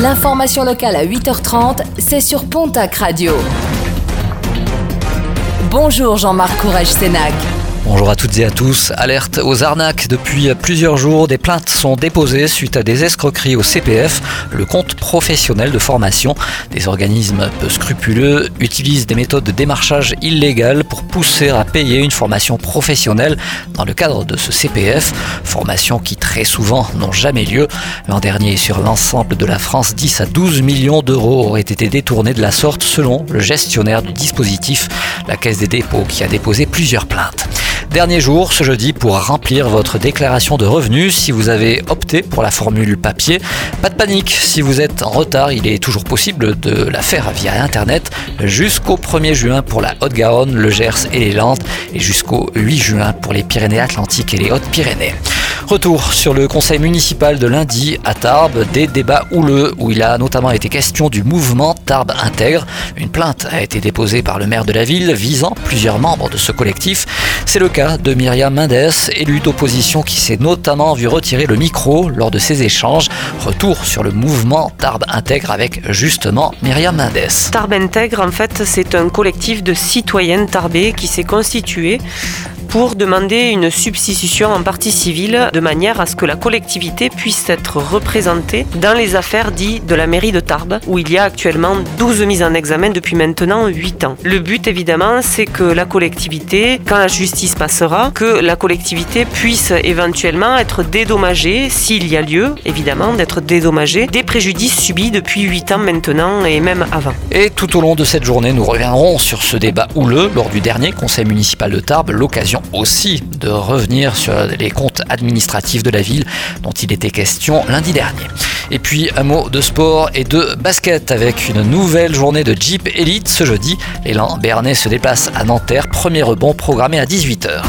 L'information locale à 8h30, c'est sur Pontac Radio. Bonjour Jean-Marc Courage-Sénac. Bonjour à toutes et à tous. Alerte aux arnaques. Depuis plusieurs jours, des plaintes sont déposées suite à des escroqueries au CPF, le compte professionnel de formation. Des organismes peu scrupuleux utilisent des méthodes de démarchage illégales pour pousser à payer une formation professionnelle dans le cadre de ce CPF. Formation qui très souvent n'ont jamais lieu. L'an dernier, sur l'ensemble de la France, 10 à 12 millions d'euros auraient été détournés de la sorte selon le gestionnaire du dispositif, la Caisse des dépôts, qui a déposé plusieurs plaintes. Dernier jour ce jeudi pour remplir votre déclaration de revenus si vous avez opté pour la formule papier. Pas de panique, si vous êtes en retard, il est toujours possible de la faire via Internet jusqu'au 1er juin pour la Haute-Garonne, le Gers et les Landes et jusqu'au 8 juin pour les Pyrénées-Atlantiques et les Hautes-Pyrénées. Retour sur le conseil municipal de lundi à Tarbes, des débats houleux où il a notamment été question du mouvement Tarbes Intègre. Une plainte a été déposée par le maire de la ville visant plusieurs membres de ce collectif. C'est le cas de Myriam Mendes, élue d'opposition qui s'est notamment vu retirer le micro lors de ces échanges. Retour sur le mouvement Tarbes Intègre avec justement Myriam Mendes. Tarbes Intègre, en fait, c'est un collectif de citoyennes tarbées qui s'est constitué pour demander une substitution en partie civile de manière à ce que la collectivité puisse être représentée dans les affaires dites de la mairie de Tarbes, où il y a actuellement 12 mises en examen depuis maintenant 8 ans. Le but évidemment, c'est que la collectivité, quand la justice passera, que la collectivité puisse éventuellement être dédommagée, s'il y a lieu, évidemment, d'être dédommagée des préjudices subis depuis 8 ans maintenant et même avant. Et tout au long de cette journée, nous reviendrons sur ce débat houleux lors du dernier conseil municipal de Tarbes, aussi de revenir sur les comptes administratifs de la ville dont il était question lundi dernier. Et puis un mot de sport et de basket avec une nouvelle journée de Jeep Elite ce jeudi. L'élan Bernet se déplace à Nanterre, premier rebond programmé à 18h.